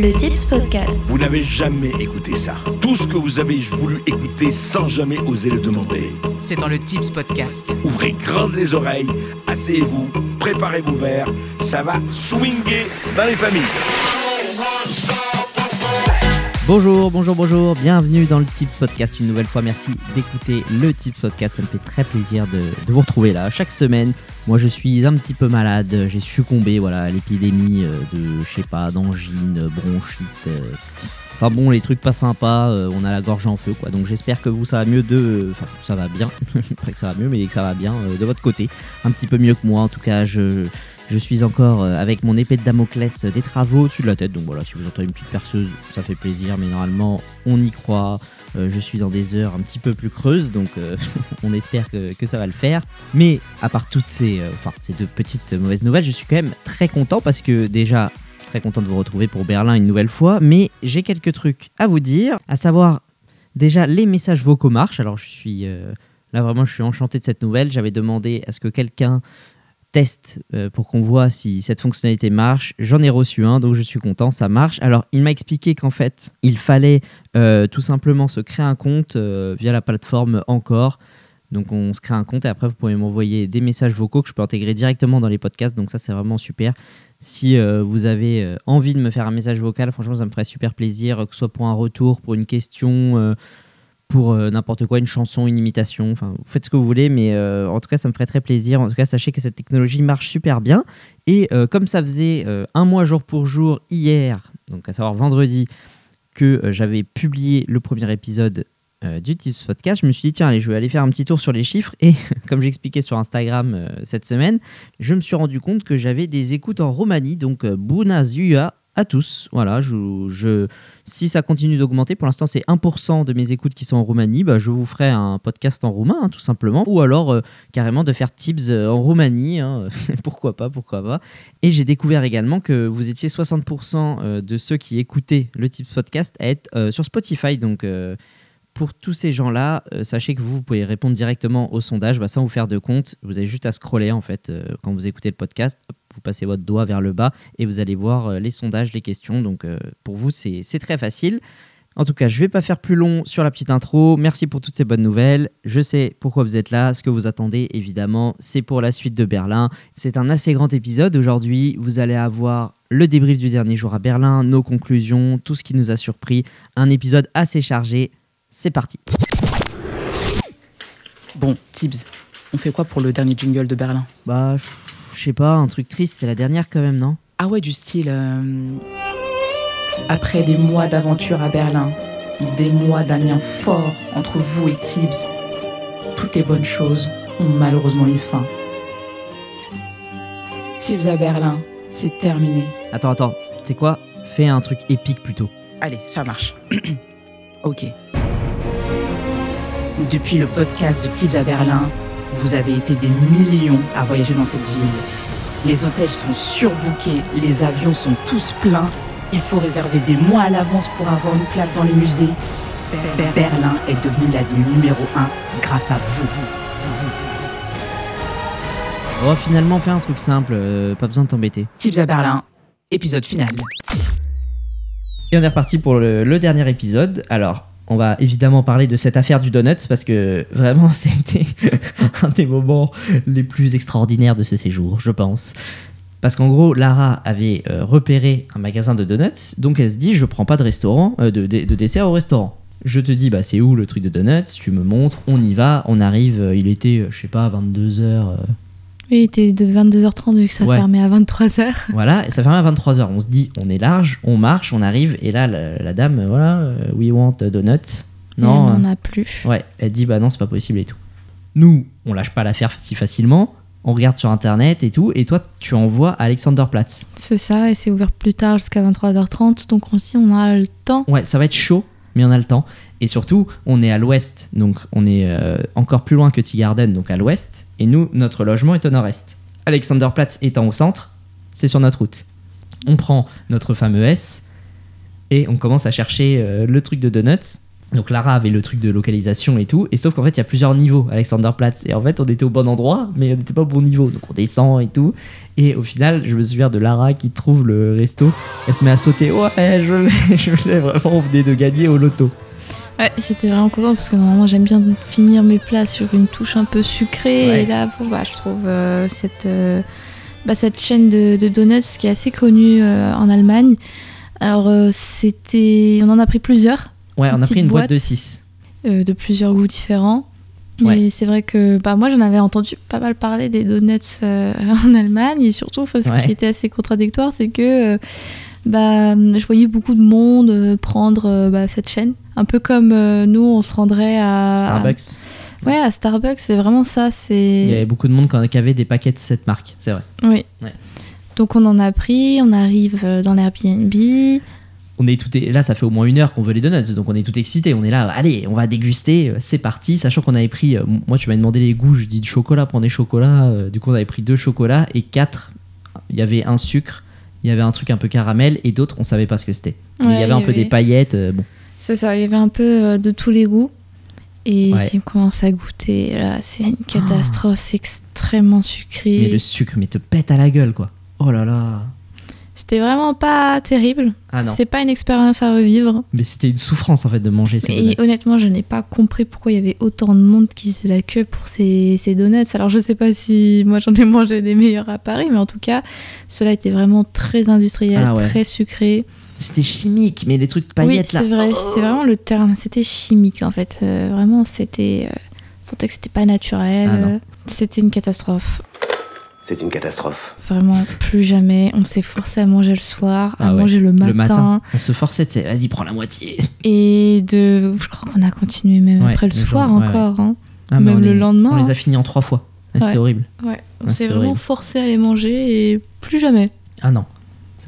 Le Tips Podcast. Vous n'avez jamais écouté ça. Tout ce que vous avez voulu écouter sans jamais oser le demander. C'est dans le Tips Podcast. Ouvrez grandes les oreilles, asseyez-vous, préparez vos verres, ça va swinguer dans les familles. Bonjour, bonjour, bonjour, bienvenue dans le Tips Podcast une nouvelle fois. Merci d'écouter le Tips Podcast, ça me fait très plaisir de, vous retrouver là chaque semaine. Moi je suis un petit peu malade, j'ai succombé voilà, à l'épidémie euh, de, je sais pas, d'angine, bronchite. euh, Enfin bon, les trucs pas sympas, euh, on a la gorge en feu quoi. Donc j'espère que vous ça va mieux de. Enfin, ça va bien. pas que ça va mieux, mais que ça va bien de votre côté. Un petit peu mieux que moi en tout cas. Je, je suis encore euh, avec mon épée de Damoclès euh, des travaux au-dessus de la tête. Donc voilà, si vous entendez une petite perceuse, ça fait plaisir. Mais normalement, on y croit. Euh, je suis dans des heures un petit peu plus creuses, donc on espère que, ça va le faire. Mais à part toutes ces, ces deux petites mauvaises nouvelles, je suis quand même très content parce que déjà, très content de vous retrouver pour Berlin une nouvelle fois. Mais j'ai quelques trucs à vous dire, à savoir déjà les messages vocaux marchent. Alors je suis là vraiment, je suis enchanté de cette nouvelle. J'avais demandé à ce que quelqu'un teste euh, pour qu'on voit si cette fonctionnalité marche. J'en ai reçu un, donc je suis content, ça marche. Alors, il m'a expliqué qu'en fait, il fallait euh, tout simplement se créer un compte euh, via la plateforme Encore. Donc, on se crée un compte et après, vous pouvez m'envoyer des messages vocaux que je peux intégrer directement dans les podcasts. Donc, ça, c'est vraiment super. Si vous avez envie de me faire un message vocal, franchement, ça me ferait super plaisir, que ce soit pour un retour, pour une question, pour euh, n'importe quoi, une chanson, une imitation. Enfin, vous faites ce que vous voulez, mais euh, en tout cas, ça me ferait très plaisir. En tout cas, sachez que cette technologie marche super bien. Et euh, comme ça faisait un mois jour pour jour hier, donc à savoir vendredi, que j'avais publié le premier épisode du Tips Podcast, je me suis dit, tiens, allez, je vais aller faire un petit tour sur les chiffres. Et comme j'expliquais sur Instagram cette semaine, je me suis rendu compte que j'avais des écoutes en Roumanie. Donc, Bună ziua à tous. Voilà, je- si ça continue d'augmenter, pour l'instant c'est 1% de mes écoutes qui sont en Roumanie, bah, je vous ferai un podcast en roumain hein, tout simplement, ou alors euh, carrément de faire tips euh, en Roumanie, hein, pourquoi pas, pourquoi pas. Et j'ai découvert également que vous étiez 60% euh, de ceux qui écoutaient le tips podcast à être sur Spotify, donc... pour tous ces gens-là, sachez que vous, pouvez répondre directement au sondage bah, sans vous faire de compte. Vous avez juste à scroller en fait quand vous écoutez le podcast. Vous passez votre doigt vers le bas et vous allez voir euh, les sondages, les questions. Donc euh, pour vous, c'est c'est très facile. En tout cas, je ne vais pas faire plus long sur la petite intro. Merci pour toutes ces bonnes nouvelles. Je sais pourquoi vous êtes là. Ce que vous attendez, évidemment, c'est pour la suite de Berlin. C'est un assez grand épisode. Aujourd'hui, vous allez avoir le débrief du dernier jour à Berlin, nos conclusions, tout ce qui nous a surpris. Un épisode assez chargé. C'est parti. Bon, Tibbs, on fait quoi pour le dernier jingle de Berlin? Bah, pff, je sais pas, un truc triste, c'est la dernière quand même, non? Ah ouais, du style. euh, Après des mois d'aventure à Berlin, des mois d'un lien fort entre vous et Tibbs, toutes les bonnes choses ont malheureusement une fin. Tibbs à Berlin, c'est terminé. Attends, attends, c'est quoi? Fais un truc épique plutôt. Allez, ça marche. ok. Depuis le podcast de Tibbs à Berlin, vous avez été des millions à voyager dans cette ville. Les hôtels sont surbookés, les avions sont tous pleins. Il faut réserver des mois à l'avance pour avoir une place dans les musées. Ber- Berlin est devenue la ville numéro un grâce à vous. Oh, finalement, fais un truc simple, euh, pas besoin de t'embêter. Tibbs à Berlin, épisode final. Et on est reparti pour le, le dernier épisode. Alors, on va évidemment parler de cette affaire du donut parce que vraiment, c'était un des moments les plus extraordinaires de ce séjour, je pense. Parce qu'en gros, Lara avait euh, repéré un magasin de donuts, donc elle se dit je prends pas de restaurant, euh, de, de- de dessert au restaurant. Je te dis bah c'est où le truc de donuts, tu me montres, on y va, on arrive, euh, il était je sais pas 22h Oui, il était de 22h30 vu que ça Ouais. fermait à 23h. Voilà, et ça ferme à 23h. On se dit, on est large, on marche, on arrive, et là, la, la dame, euh, voilà, euh, we want a donut. Non, on euh, n'en a plus. ouais, elle dit, bah non, c'est pas possible et tout. Nous, on lâche pas l'affaire si facilement, on regarde sur internet et tout, et toi, tu envoies à Alexanderplatz. C'est ça, et c'est ouvert plus tard jusqu'à 23h30. Donc on on a le temps. Ouais, ça va être chaud, mais on a le temps. Et surtout, on est à l'ouest, donc on est euh, encore plus loin que Tea Garden, donc à l'ouest, et nous, notre logement est au nord-est. Alexanderplatz étant au centre, c'est sur notre route. On prend notre fameux S et on commence à chercher euh, le truc de donuts. Donc Lara avait le truc de localisation et tout, et sauf qu'en fait il y a plusieurs niveaux Alexanderplatz, et en fait on était au bon endroit, mais on n'était pas au bon niveau, donc on descend et tout, et au final je me souviens de Lara qui trouve le resto, elle se met à sauter, ouais je l'ai, je l'ai vraiment, on venait de gagner au loto. Ouais, j'étais vraiment contente parce que normalement j'aime bien finir mes plats sur une touche un peu sucrée. Ouais. Et là, bon, bah, je trouve euh, cette, euh, bah, cette chaîne de, de donuts qui est assez connue euh, en Allemagne. Alors, c'était. On en a pris plusieurs, Ouais, on a pris une boîte, boîte. de 6. euh, de plusieurs goûts différents. Ouais. Et c'est vrai que bah, moi j'en avais entendu pas mal parler des donuts en Allemagne et surtout enfin, ce qui était assez contradictoire c'est que bah, je voyais beaucoup de monde prendre bah, cette chaîne un peu comme euh, nous on se rendrait à Starbucks. Ouais, à Starbucks, c'est vraiment ça. Il y avait C'est beaucoup de monde quand- qui avait des paquets de cette marque, c'est vrai. oui. Ouais. Donc on en a pris, on arrive euh, dans l'Airbnb. On est tout là, ça fait au moins une heure qu'on veut les donuts, donc on est tout excité. On est là, allez, on va déguster, euh, c'est parti. Sachant qu'on avait pris, moi tu m'as demandé les goûts, je dis du chocolat, prends des chocolats. du coup, on avait pris deux chocolats et quatre. Il y avait un sucre, il y avait un truc un peu caramel et d'autres, on savait pas ce que c'était. Il y avait un peu des paillettes. bon, C'est ça, il y avait un peu euh, de tous les goûts. Et Ouais. on commence à goûter. Là, c'est une catastrophe, c'est extrêmement sucré. mais le sucre, mais te pète à la gueule, quoi. Oh là là. C'était vraiment pas terrible. Ah non. c'est pas une expérience à revivre. Mais c'était une souffrance en fait de manger ces Et donuts. honnêtement, je n'ai pas compris pourquoi il y avait autant de monde qui faisait la queue pour ces, ces donuts. Alors, je sais pas si moi j'en ai mangé des meilleurs à Paris, mais en tout cas, cela était vraiment très industriel, Ah ouais. très sucré. C'était chimique, mais les trucs Oui, paillettes là. c'est vrai, c'est vraiment le terme. C'était chimique en fait. Euh, vraiment, c'était. Euh, on sentait que c'était pas naturel. Ah. Euh, C'était une catastrophe. C'est une catastrophe. Vraiment, plus jamais. On s'est forcé à manger le soir, à Ah ouais, manger le matin. Le matin, on se forçait de, vas-y, prends la moitié. Et de. Je crois qu'on a continué même Ouais, après le le soir jour, ouais, encore. hein. Ah, Même le les- lendemain, On les hein. a finis en trois fois. C'était horrible. Ouais, on s'est vraiment forcé à les manger et plus jamais. Ah non,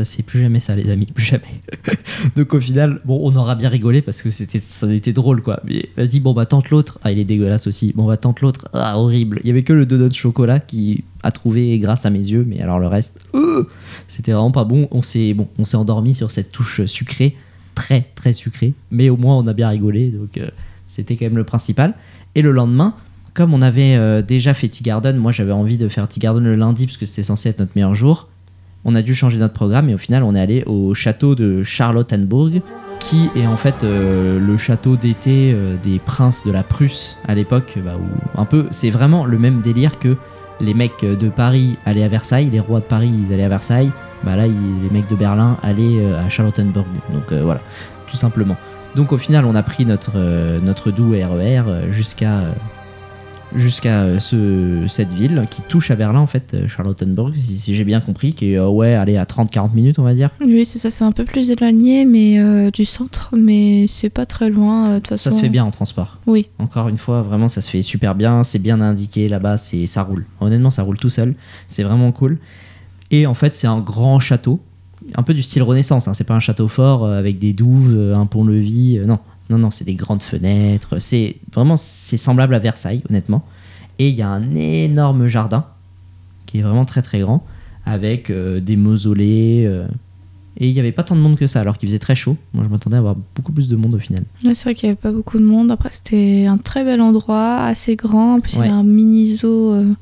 ça c'est plus jamais ça, les amis, plus jamais. Donc au final, bon, on aura bien rigolé parce que c'était, ça était drôle quoi. Mais vas-y, bon bah tente l'autre. Ah, il est dégueulasse aussi. Bon bah tente l'autre. Ah, horrible. Il y avait que le donut chocolat qui a trouvé grâce à mes yeux, mais alors le reste, euh, c'était vraiment pas bon. On s'est, bon, on s'est endormi sur cette touche sucrée, très très sucrée, mais au moins on a bien rigolé, donc euh, c'était quand même le principal. Et le lendemain. Comme on avait euh, déjà fait Tea Garden, moi j'avais envie de faire Tea Garden le lundi parce que c'était censé être notre meilleur jour on a dû changer notre programme et au final on est allé au château de Charlottenburg qui est en fait euh, le château d'été euh, des princes de la Prusse à l'époque bah, où un peu c'est vraiment le même délire que les mecs de Paris allaient à Versailles les rois de Paris ils allaient à Versailles bah là les mecs de Berlin allaient euh, à Charlottenburg. Donc euh, voilà tout simplement. Donc au final on a pris notre euh, notre doux RER euh, jusqu'à euh, jusqu'à euh, ce, cette ville qui touche à Berlin en fait, euh, Charlottenburg, si, si j'ai bien compris, qui est euh, ouais, allez à 30-40 minutes on va dire. Oui, c'est ça, c'est un peu plus éloigné mais euh, du centre, mais c'est pas très loin de toute façon. Ça se fait bien en transport. Oui. Encore une fois, vraiment ça se fait super bien, c'est bien indiqué là-bas, c'est ça roule. Honnêtement, ça roule tout seul, c'est vraiment cool. Et en fait, c'est un grand château, un peu du style Renaissance. Hein. C'est pas un château fort avec des douves, un pont-levis. non, non, non, c'est des grandes fenêtres. C'est vraiment c'est semblable à Versailles, honnêtement. Et il y a un énorme jardin qui est vraiment très très grand avec euh, des mausolées. euh, et il n'y avait pas tant de monde que ça, alors qu'il faisait très chaud. Moi, je m'attendais à avoir beaucoup plus de monde au final. C'est vrai qu'il y avait pas beaucoup de monde. Après, c'était un très bel endroit, assez grand. En plus, il y Ouais. avait un mini zoo euh,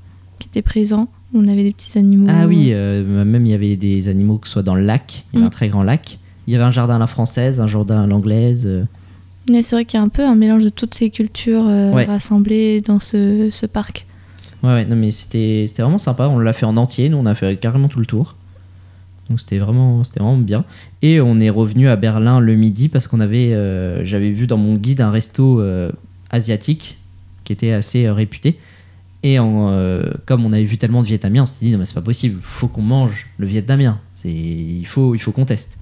qui était présent. On avait des petits animaux. Ah oui, euh, même il y avait des animaux que ce soit dans le lac, il y avait Mm. un très grand lac. Il y avait un jardin à la française, un jardin à l'anglaise. euh, Mais c'est vrai qu'il y a un peu un mélange de toutes ces cultures euh, Ouais. rassemblées dans ce, ce parc. Ouais, ouais, non mais c'était c'était vraiment sympa. On l'a fait en entier, nous on a fait carrément tout le tour. Donc c'était vraiment, c'était vraiment bien. Et on est revenu à Berlin le midi parce qu'on avait, euh, j'avais vu dans mon guide un resto euh, asiatique qui était assez réputé. Et en, euh, comme on avait vu tellement de Vietnamiens, on s'était dit non mais c'est pas possible, faut qu'on mange le vietnamien. C'est, il faut, il faut qu'on teste.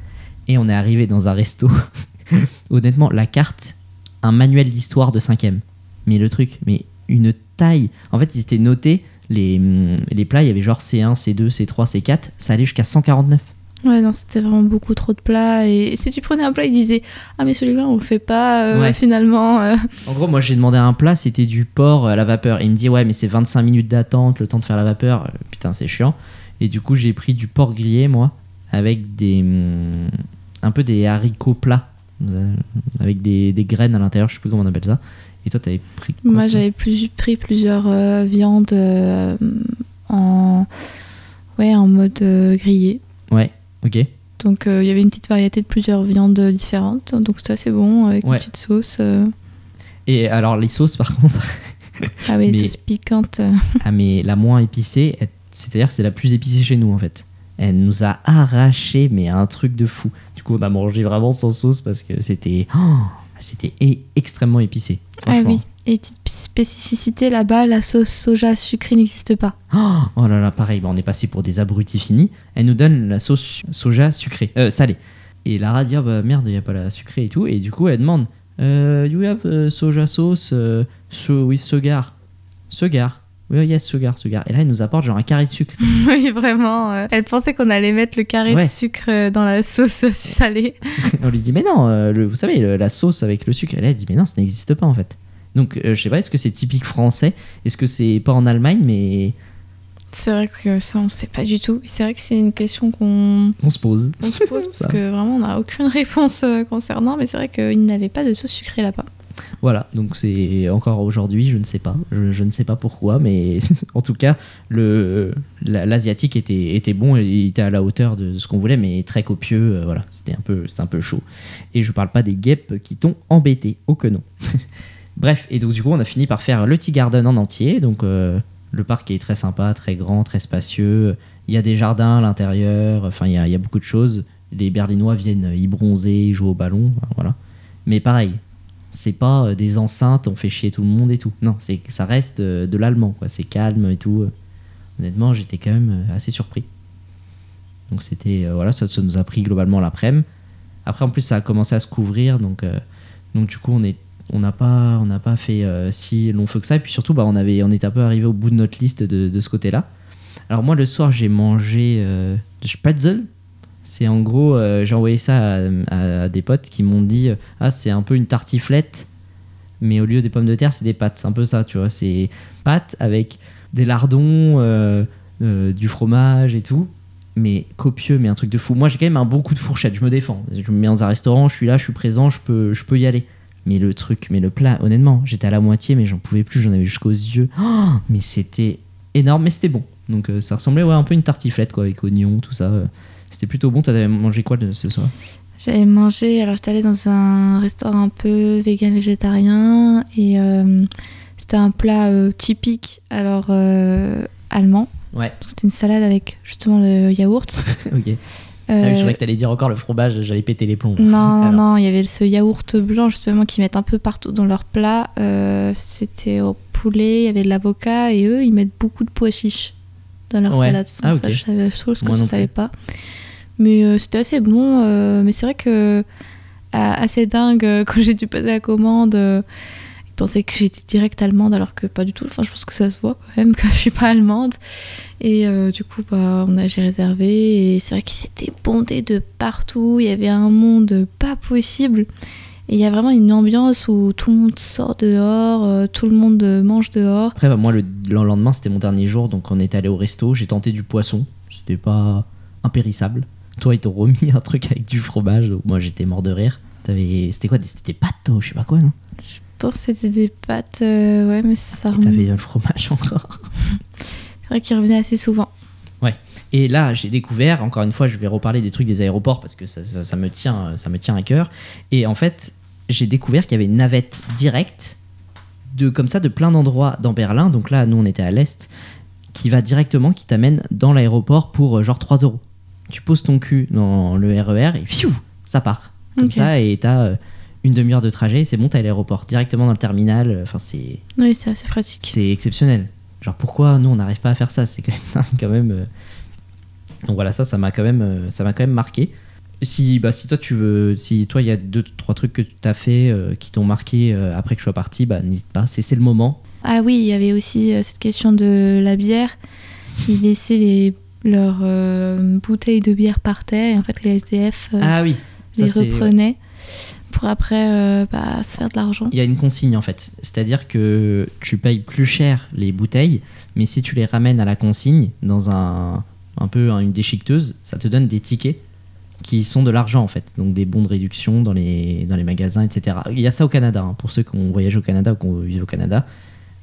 Et on est arrivé dans un resto. Honnêtement, la carte, un manuel d'histoire de 5ème. Mais le truc, mais une taille. En fait, ils étaient notés, les, les plats, il y avait genre C1, C2, C3, C4, ça allait jusqu'à 149. Ouais, non, c'était vraiment beaucoup trop de plats. Et si tu prenais un plat, ils disaient Ah, mais celui-là, on le fait pas euh, Ouais. finalement. euh. En gros, moi j'ai demandé un plat, c'était du porc à la vapeur. Il me dit, ouais, mais c'est 25 minutes d'attente, le temps de faire la vapeur. Euh, Putain, c'est chiant. Et du coup, j'ai pris du porc grillé, moi, avec des. hum, un peu des haricots plats. Avec des, des graines à l'intérieur, je sais plus comment on appelle ça. Et toi, t'avais pris quoi, Moi, j'avais plus, pris plusieurs euh, viandes euh, en, ouais, en mode euh, grillé. Ouais, ok. Donc, il y avait une petite variété de plusieurs viandes différentes. Donc, c'était assez bon avec Ouais. une petite sauce. Et alors, les sauces, par contre, Ah oui, Mais- sauce piquante. euh. ah, mais la moins épicée, c'est-à-dire c'est la plus épicée chez nous, en fait. Elle nous a arraché, mais un truc de fou. Coup, on a mangé vraiment sans sauce parce que c'était. oh, c'était extrêmement épicé. Ah oui. Et petite spécificité là-bas, la sauce soja sucrée n'existe pas. Oh, oh là là, pareil, bah, on est passé pour des abrutis finis. Elle nous donne la sauce soja sucrée, euh, salée. Et Lara dit, ah bah merde, il n'y a pas la sucrée et tout. Et du coup, elle demande, euh, you have euh, soja sauce so, with sugar. Sugar. Oui, yes, sugar, sugar. Et là, elle nous apporte genre un carré de sucre. oui, vraiment. euh, Elle pensait qu'on allait mettre le carré Ouais. de sucre euh, dans la sauce salée. on lui dit, mais non, euh, le- vous savez, le- la sauce avec le sucre. Et là, elle dit, mais non, ça n'existe pas en fait. Donc, euh, je sais pas, est-ce que c'est typique français? Est-ce que c'est pas en Allemagne, mais C'est vrai que ça, on sait pas du tout. C'est vrai que c'est une question qu'on on se pose on se pose parce que vraiment, on n'a aucune réponse concernant. Mais c'est vrai qu'il n'avait pas de sauce sucrée là-bas. Voilà, donc c'est encore aujourd'hui, je ne sais pas, je, ne sais pas pourquoi, mais en tout cas, l'asiatique était, était bon il était à la hauteur de ce qu'on voulait, mais très copieux, euh, voilà, c'était un peu un peu chaud. Et je parle pas des guêpes qui t'ont embêté, oh que non. Bref, et donc du coup, on a fini par faire le Tea Garden en entier, donc euh, le parc est très sympa, très grand, très spacieux. Il y a des jardins à l'intérieur, enfin il y a, y a beaucoup de choses. Les Berlinois viennent y bronzer, y jouer au ballon, enfin, voilà. Mais pareil, c'est pas euh, des enceintes, on fait chier tout le monde et tout. Non, c'est ça reste euh, de l'allemand, quoi. C'est calme et tout. Honnêtement, j'étais quand même euh, assez surpris. Donc c'était euh, voilà, ça, nous a pris globalement l'après-midi. Après, en plus, ça a commencé à se couvrir, donc euh, donc du coup, on est on n'a pas on n'a pas fait euh, si long feu que ça. Et puis surtout, bah, on avait on était un peu arrivé au bout de notre liste de, de ce côté-là. Alors moi, le soir, j'ai mangé euh, du Spätzle. C'est en gros, euh, j'ai envoyé ça à, des potes qui m'ont dit euh, Ah, c'est un peu une tartiflette, mais au lieu des pommes de terre, c'est des pâtes. C'est un peu ça, tu vois. C'est pâtes avec des lardons, euh, du fromage et tout. Mais copieux, mais un truc de fou. Moi, j'ai quand même un bon coup de fourchette, je me défends. Je me mets dans un restaurant, je suis là, je suis présent, je peux, je peux y aller. Mais le truc, mais le plat, honnêtement, j'étais à la moitié, mais j'en pouvais plus, j'en avais jusqu'aux yeux. Oh, mais c'était énorme, mais c'était bon. Donc ça ressemblait ouais, un peu à une tartiflette, quoi, avec oignons, tout ça. C'était plutôt bon. T'avais mangé quoi de- ce soir? J'avais mangé, alors j'étais allée dans un restaurant un peu vegan végétarien et euh, c'était un plat euh, typique, alors euh, allemand. Ouais, C'était une salade avec justement le yaourt. ok. Ah Euh, oui, je croyais que t'allais dire encore le fromage, j'allais péter les plombs. non, Alors. non, il y avait ce yaourt blanc justement qu'ils mettent un peu partout dans leur plat. Euh, c'était au poulet, il y avait de l'avocat et eux ils mettent beaucoup de pois chiches dans leur Ouais. salade. Ah, Ça, je savais chose que Moi je non savais pas. Mais euh, c'était assez bon. euh, mais c'est vrai que à- assez dingue euh, quand j'ai dû passer la commande. euh, ils pensaient que j'étais direct allemande alors que pas du tout. Enfin, je pense que ça se voit quand même que je suis pas allemande. Et euh, du coup, bah, on a j'ai réservé et c'est vrai qu'ils étaient bondés de partout. Il y avait un monde pas possible. Et il y a vraiment une ambiance où tout le monde sort dehors, euh, tout le monde euh, mange dehors. Après, bah, moi, le, le lendemain, c'était mon dernier jour, donc on est allé au resto. J'ai tenté du poisson, c'était pas impérissable. Toi, ils t'ont remis un truc avec du fromage, donc moi, j'étais mort de rire. T'avais- C'était quoi C'était des pâtes, toi, je sais pas quoi, non? Je pense que c'était des pâtes, euh, ouais, mais ça Et t'avais le fromage encore? C'est vrai qu'ils revenaient assez souvent. Et là, j'ai découvert, encore une fois, je vais reparler des trucs des aéroports parce que ça, ça- ça me, tient, ça me tient à cœur. Et en fait, j'ai découvert qu'il y avait une navette directe, de, comme ça, de plein d'endroits dans Berlin. Donc là, nous, on était à l'est, qui va directement, qui t'amène dans l'aéroport pour euh, genre 3 euros. Tu poses ton cul dans le RER et fiou, ça part. Comme ça, et t'as euh, une demi-heure de trajet, c'est bon, t'as l'aéroport directement dans le terminal. Enfin, c'est Oui, c'est assez pratique. c'est exceptionnel. Genre pourquoi nous on n'arrive pas à faire ça? C'est quand même, quand même euh, donc voilà ça ça m'a quand même ça m'a quand même marqué. Si bah si toi tu veux si toi il y a deux trois trucs que tu as fait euh, qui t'ont marqué euh, après que je sois parti bah n'hésite pas c'est c'est le moment. Ah oui, il y avait aussi euh, cette question de la bière. Ils laissaient les, leurs bouteilles de bière par terre et en fait les SDF ah oui. ça, les reprenaient pour après bah, se faire de l'argent. Il y a une consigne en fait, c'est-à-dire que tu payes plus cher les bouteilles, mais si tu les ramènes à la consigne dans un un peu une déchiqueteuse, ça te donne des tickets qui sont de l'argent en fait, donc des bons de réduction dans les, dans les magasins, etc. Il y a ça au Canada, hein, pour ceux qui ont voyagé au Canada ou qui ont vécu au Canada.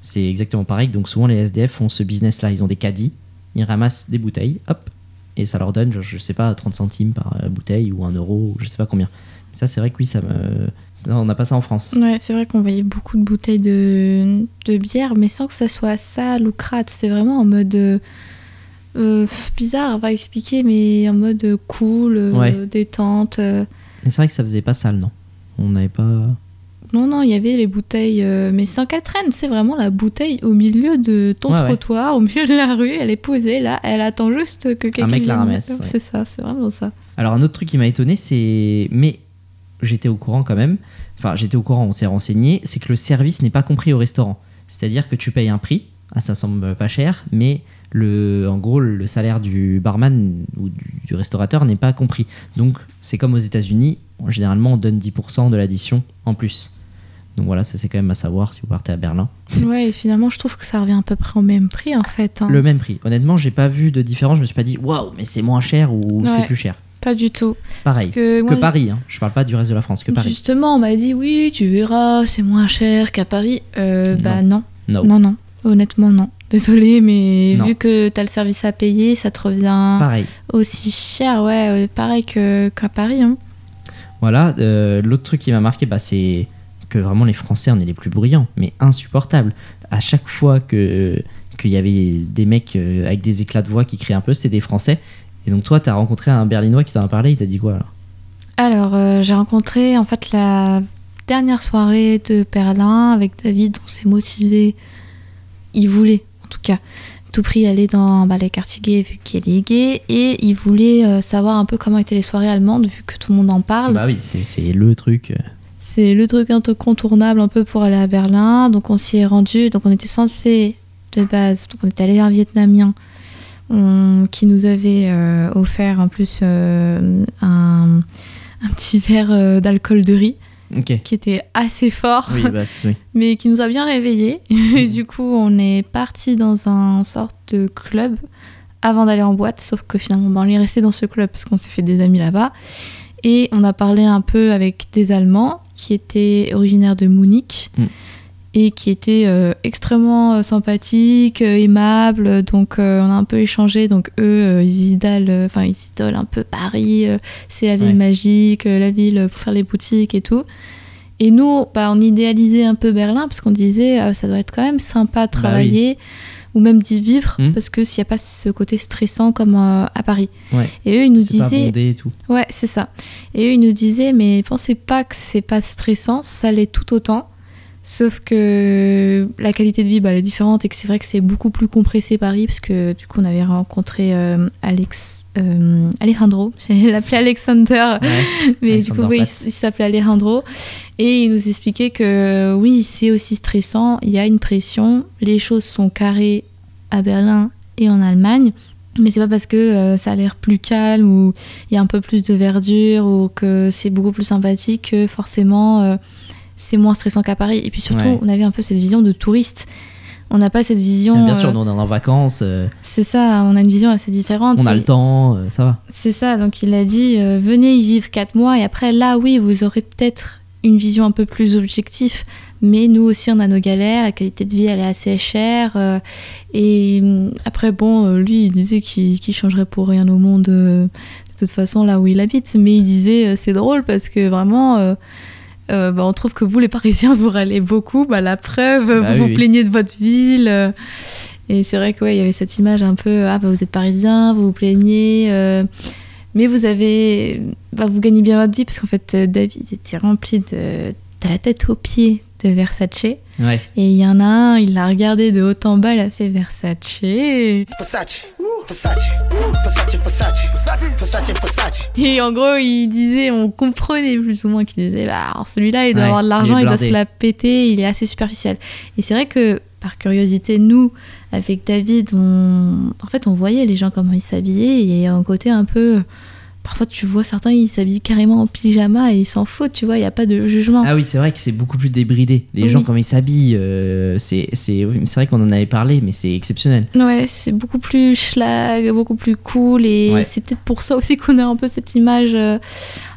C'est exactement pareil. Donc souvent les SDF font ce business-là. Ils ont des caddies, ils ramassent des bouteilles, hop, et ça leur donne, je, je sais pas, 30 centimes par euh, bouteille ou 1 euro, je sais pas combien. Ça, c'est vrai que oui, ça on n'a pas ça en France. Ouais, c'est vrai qu'on voyait beaucoup de bouteilles de, de bière, mais sans que ça soit sale ou crade. C'est vraiment en mode euh, euh, bizarre, on va expliquer, mais en mode cool, euh, Ouais. détente. euh. Mais c'est vrai que ça faisait pas sale, non? On n'avait pas. Non, non, il y avait les bouteilles, euh, mais sans traînent. C'est vraiment la bouteille au milieu de ton Ouais, ouais. trottoir, au milieu de la rue. Elle est posée là, elle attend juste que quelqu'un. mec la vienne. ramasse, ouais. C'est ça, c'est vraiment ça. Alors un autre truc qui m'a étonné, c'est... Mais j'étais au courant quand même, enfin j'étais au courant, on s'est renseigné, c'est que le service n'est pas compris au restaurant. C'est-à-dire que tu payes un prix, ah, ça semble pas cher, mais le, en gros le salaire du barman ou du, du restaurateur n'est pas compris. Donc c'est comme aux États-Unis, généralement on donne 10% de l'addition en plus. Donc voilà, ça c'est quand même à savoir si vous partez à Berlin. Ouais, et finalement, je trouve que ça revient à peu près au même prix en fait. hein. Le même prix. Honnêtement, j'ai pas vu de différence, je me suis pas dit waouh, mais c'est moins cher ou Ouais. c'est plus cher. Pas du tout. Pareil. Parce que, Paris, hein. je parle pas du reste de la France, que Paris. Justement, on m'a dit oui, tu verras, c'est moins cher qu'à Paris. Euh, bah non. No. non, non, honnêtement non. Désolée, mais Non. vu que t'as le service à payer, ça te revient Pareil. aussi cher, ouais, pareil qu'à Paris. Hein. Voilà, euh, l'autre truc qui m'a marqué, bah, c'est que vraiment les Français, on est les plus bruyants, mais insupportables. À chaque fois que qu'il y avait des mecs euh, avec des éclats de voix qui crient un peu, c'était des Français. Et donc toi, t'as rencontré un Berlinois qui t'en a parlé, il t'a dit quoi alors? Alors, euh, j'ai rencontré en fait la dernière soirée de Berlin avec David. On s'est motivé. Il voulait, tout cas, tout prix aller dans bah, les quartiers gays vu qu'il est gay. Et il voulait euh, savoir un peu comment étaient les soirées allemandes vu que tout le monde en parle. Bah oui, c'est- le truc. euh, C'est le truc incontournable un peu pour aller à Berlin. Donc on s'y est rendu. Donc on était censé de base. Donc on était allé à un Vietnamien on- qui nous avait euh, offert en plus euh, un, un petit verre euh, d'alcool de riz Qui était assez fort, Oui, bah oui. mais qui nous a bien réveillés. Et du coup on est parti dans un sorte de club avant d'aller en boîte. Sauf que finalement bah, on est resté dans ce club parce qu'on s'est fait des amis là-bas. Et on a parlé un peu avec des Allemands qui étaient originaires de Munich Mm. Et qui étaient euh, extrêmement euh, sympathiques, euh, aimables. Donc euh, on a un peu échangé. Donc eux, ils idolent, enfin ils idolent un peu Paris. c'est la ville Ouais. magique, la ville pour faire les boutiques et tout. Et nous, bah, on idéalisait un peu Berlin parce qu'on disait ça doit être quand même sympa de Bah oui. travailler ou même d'y vivre Mm. parce que s'il n'y a pas ce côté stressant comme euh, à Paris. Ouais. Et eux, ils nous pas disaient bondé et tout. Ouais, c'est ça. Et eux, ils nous disaient, mais pensez pas que c'est pas stressant, ça l'est tout autant. Sauf que la qualité de vie, bah, elle est différente et que c'est vrai que c'est beaucoup plus compressé Paris, parce que du coup, on avait rencontré euh, Alex, euh, Alejandro, j'allais l'appeler Alexander, Ouais. mais du coup, oui, il s'appelait Alejandro. Et il nous expliquait que oui, c'est aussi stressant, il y a une pression, les choses sont carrées à Berlin et en Allemagne. Mais c'est pas parce que euh, ça a l'air plus calme ou il y a un peu plus de verdure ou que c'est beaucoup plus sympathique que forcément euh, c'est moins stressant qu'à Paris. Et puis surtout, Ouais. on avait un peu cette vision de touriste. On n'a pas cette vision. Bien sûr, euh, nous on est en vacances, euh, c'est ça, on a une vision assez différente. on a le temps, euh, ça va. c'est ça, donc il a dit venez y vivre 4 mois et après là oui vous aurez peut-être une vision un peu plus objective mais nous aussi on a nos galères, la qualité de vie elle est assez chère et hum, après bon lui il disait qu'il changerait pour rien au monde de toute façon là où il habite mais il disait c'est drôle parce que vraiment euh, bah, on trouve que vous les Parisiens vous râlez beaucoup, bah, la preuve Bah vous oui, vous oui. plaignez de votre ville euh, et c'est vrai qu'il y avait cette image un peu ah bah, vous êtes parisien, vous vous plaignez euh, mais vous avez. bah, vous gagnez bien votre vie parce qu'en fait, euh, David était rempli de. de la tête aux pieds de Versace. Et il y en a un, il l'a regardé de haut en bas, il a fait Versace. Et Versace, Versace. en gros, il disait, on comprenait plus ou moins qu'il disait, bah, alors celui-là, il doit Ouais, avoir de l'argent, il, doit se la péter, il est assez superficiel. Et c'est vrai que, par curiosité, nous, avec David, on... en fait, on voyait les gens comment ils s'habillaient. Il y a un côté un peu parfois tu vois certains, ils s'habillent carrément en pyjama et ils s'en foutent, tu vois, il n'y a pas de jugement. Ah oui, c'est vrai que c'est beaucoup plus débridé. Les Oui. gens, comment ils s'habillent, euh, c'est c'est vrai qu'on en avait parlé, mais c'est exceptionnel. Ouais, c'est beaucoup plus schlag, beaucoup plus cool et Ouais. c'est peut-être pour ça aussi qu'on a un peu cette image euh,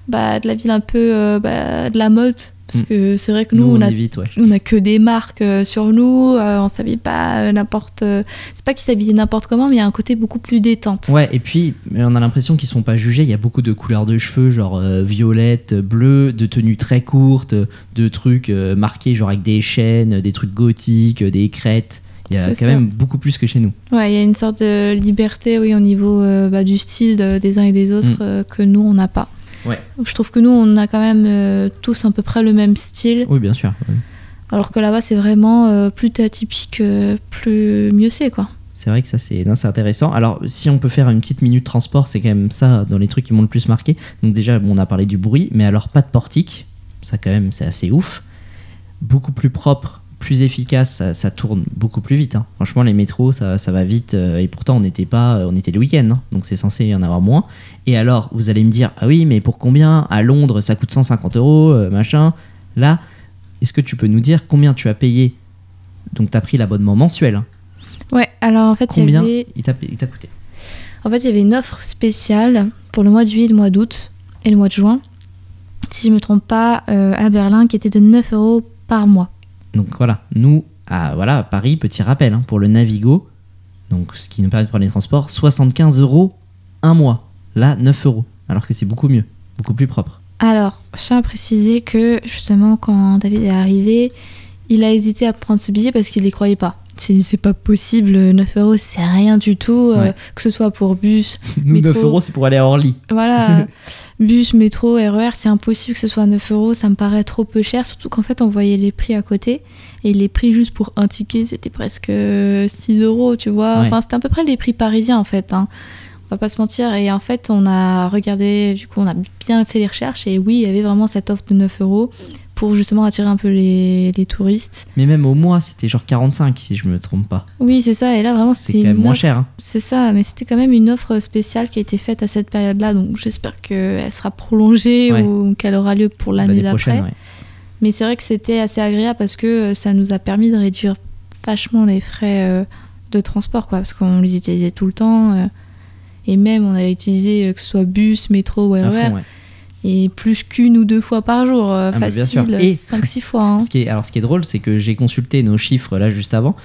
bah, de la ville un peu euh, bah, de la mode. Parce Mm. que c'est vrai que nous, on, a, évite, ouais. on a que des marques euh, sur nous, euh, on s'habille pas euh, n'importe. euh, c'est pas qu'ils s'habillent n'importe comment, mais il y a un côté beaucoup plus détente. Ouais, et puis on a l'impression qu'ils sont pas jugés. Il y a beaucoup de couleurs de cheveux, genre euh, violette, bleu, de tenues très courtes, de trucs euh, marqués, genre avec des chaînes, des trucs gothiques, des crêtes. Il y a quand ça. même beaucoup plus que chez nous. Ouais, il y a une sorte de liberté, oui, au niveau euh, bah, du style de- des uns et des autres Mm. euh, que nous, on n'a pas. Ouais. Je trouve que nous, on a quand même euh, tous à peu près le même style. Oui, bien sûr. Alors que là-bas, c'est vraiment euh, plus t'es atypique, euh, plus mieux c'est, quoi. C'est vrai que ça, c'est intéressant. Alors, si on peut faire une petite minute transport, c'est quand même ça dans les trucs qui m'ont le plus marqué. Donc, déjà, bon, on a parlé du bruit, mais alors pas de portique. Ça, quand même, c'est assez ouf. Beaucoup plus propre, plus efficace, ça, ça tourne beaucoup plus vite. hein. Franchement, les métros, ça, ça va vite. euh, et pourtant, on n'était pas, on était le week-end, hein, donc c'est censé y en avoir moins. Et alors, vous allez me dire, ah oui, mais pour combien À Londres, ça coûte 150 euros, euh, machin. Là, est-ce que tu peux nous dire combien tu as payé? Donc, tu as pris l'abonnement mensuel. hein. Ouais, alors en fait, Combien avait... il t'a il t'a coûté? En fait, il y avait une offre spéciale pour le mois de juillet, le mois d'août et le mois de juin, si je me trompe pas, euh, à Berlin, qui était de 9 euros par mois. Donc voilà, nous, à, voilà, à Paris, petit rappel, hein, pour le Navigo, donc ce qui nous permet de prendre les transports, 75 euros un mois. Là, 9 euros. Alors que c'est beaucoup mieux, beaucoup plus propre. Alors, je tiens à préciser que justement, quand David est arrivé, il a hésité à prendre ce billet parce qu'il n'y croyait pas. C'est pas possible, 9 euros, c'est rien du tout, euh, que ce soit pour bus, Nous, Métro. 9 euros, c'est pour aller à Orly. Voilà, bus, métro, RER, c'est impossible que ce soit 9 euros, ça me paraît trop peu cher, surtout qu'en fait on voyait les prix à côté, et les prix juste pour un ticket c'était presque 6 euros, tu vois. Ouais. Enfin, c'était à peu près les prix parisiens en fait, hein. on va pas se mentir, et en fait on a regardé, du coup on a bien fait les recherches, et oui, il y avait vraiment cette offre de 9 euros pour justement attirer un peu les, les touristes. Mais même au mois, c'était genre 45, si je me trompe pas. Oui, c'est ça, et là vraiment C'est c'était quand même moins offre- cher. hein. C'est ça, mais c'était quand même une offre spéciale qui a été faite à cette période-là, donc j'espère qu'elle sera prolongée Ouais. ou qu'elle aura lieu pour l'année d'après. ouais. Mais c'est vrai que c'était assez agréable parce que euh, ça nous a permis de réduire vachement les frais euh, de transport, quoi, parce qu'on les utilisait tout le temps. euh, et même, on a utilisé que ce soit bus, métro ou RER. Et plus qu'une ou deux fois par jour, euh, Ah, bah, facile, Et- 5-6 fois. hein. Ce qui est, alors, ce qui est drôle, c'est que j'ai consulté nos chiffres là juste avant.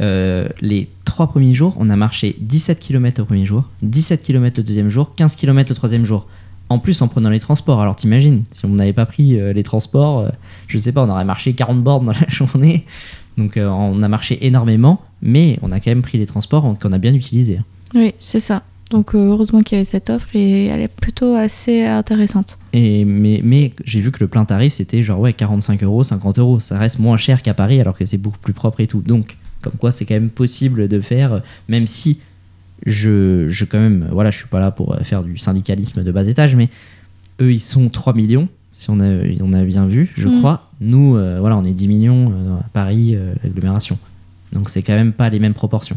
Euh, les trois premiers jours, on a marché 17 km au premier jour, 17 km le deuxième jour, 15 km le troisième jour. En plus, en prenant les transports. Alors, t'imagines, si on n'avait pas pris euh, les transports, euh, je sais pas, on aurait marché 40 bornes dans la journée. Donc, euh, on a marché énormément, mais on a quand même pris les transports qu'on a bien utilisés. Oui, c'est ça. Donc euh, heureusement qu'il y avait cette offre et elle est plutôt assez intéressante. Et, mais mais j'ai vu que le plein tarif, c'était genre ouais, 45 euros, 50 euros. Ça reste moins cher qu'à Paris, alors que c'est beaucoup plus propre et tout. Donc, comme quoi, c'est quand même possible de faire, même si je, je quand même, voilà, je suis pas là pour euh, faire du syndicalisme de bas étage, mais eux, ils sont 3 millions, si on a, on a bien vu, je Mm. crois. Nous, euh, voilà, on est 10 millions euh, à Paris, euh, l'agglomération. Donc, c'est quand même pas les mêmes proportions.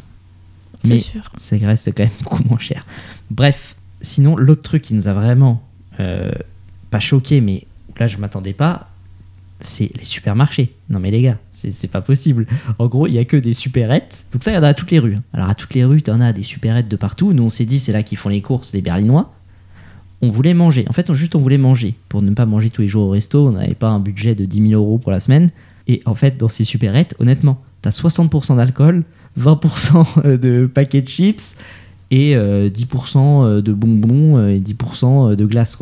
C'est Mais sûr. ça reste quand même beaucoup moins cher. Bref, sinon, l'autre truc qui nous a vraiment euh, pas choqué, mais là je m'attendais pas, c'est les supermarchés. Non mais les gars, c'est c'est pas possible. En gros, il y a que des supérettes. Donc ça, il y en a à toutes les rues. hein. Alors à toutes les rues, t'en as des supérettes de partout. Nous, on s'est dit, c'est là qu'ils font les courses, les Berlinois. On voulait manger. En fait, on, juste on voulait manger. Pour ne pas manger tous les jours au resto, on n'avait pas un budget de 10 000 euros pour la semaine. Et en fait, dans ces supérettes, honnêtement, t'as 60% d'alcool, 20% de paquets de chips et euh, 10% de bonbons euh, et 10% de glace.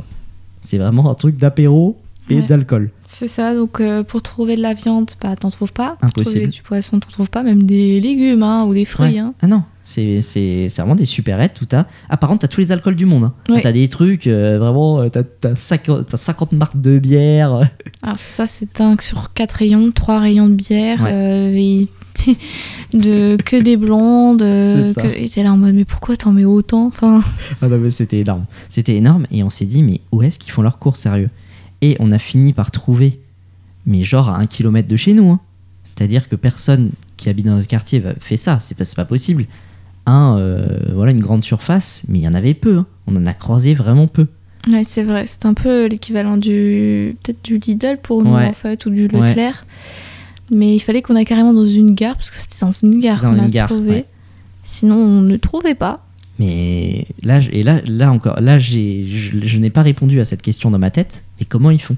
C'est vraiment un truc d'apéro et Ouais. d'alcool. C'est ça, donc euh, pour trouver de la viande, bah t'en trouves pas. Pour Impossible. trouver du poisson, t'en trouves pas. Même des légumes hein, ou des fruits. Ouais. hein. Ah non, c'est c'est- c'est vraiment des supérettes où t'as. Ah, par contre, t'as tous les alcools du monde. hein. Ouais. T'as des trucs, euh, vraiment, euh, t'as t'as 50, t'as 50 marques de bière. Alors ça, c'est dingue. Sur 4 rayons, 3 rayons de bière. Euh, et de, que des blondes. que- t'es là en mode, mais pourquoi t'en mets autant enfin, Ah non, mais c'était énorme. C'était énorme et on s'est dit, mais où est-ce qu'ils font leurs courses, sérieux? Et on a fini par trouver, mais genre à un kilomètre de chez nous. hein. C'est-à-dire que personne qui habite dans notre quartier fait ça, c'est pas, pas possible. Un, euh, voilà, une grande surface, mais il y en avait peu. hein. On en a croisé vraiment peu. Ouais, c'est vrai. C'est un peu l'équivalent du peut-être du Lidl pour nous Ouais. en fait ou du Leclerc. Mais il fallait qu'on aille carrément dans une gare parce que c'était dans une gare qu'on a gare, trouvé. ouais. Sinon, on ne trouvait pas. Mais là, et là, là encore, là, j'ai, je, je n'ai pas répondu à cette question dans ma tête. Et comment ils font?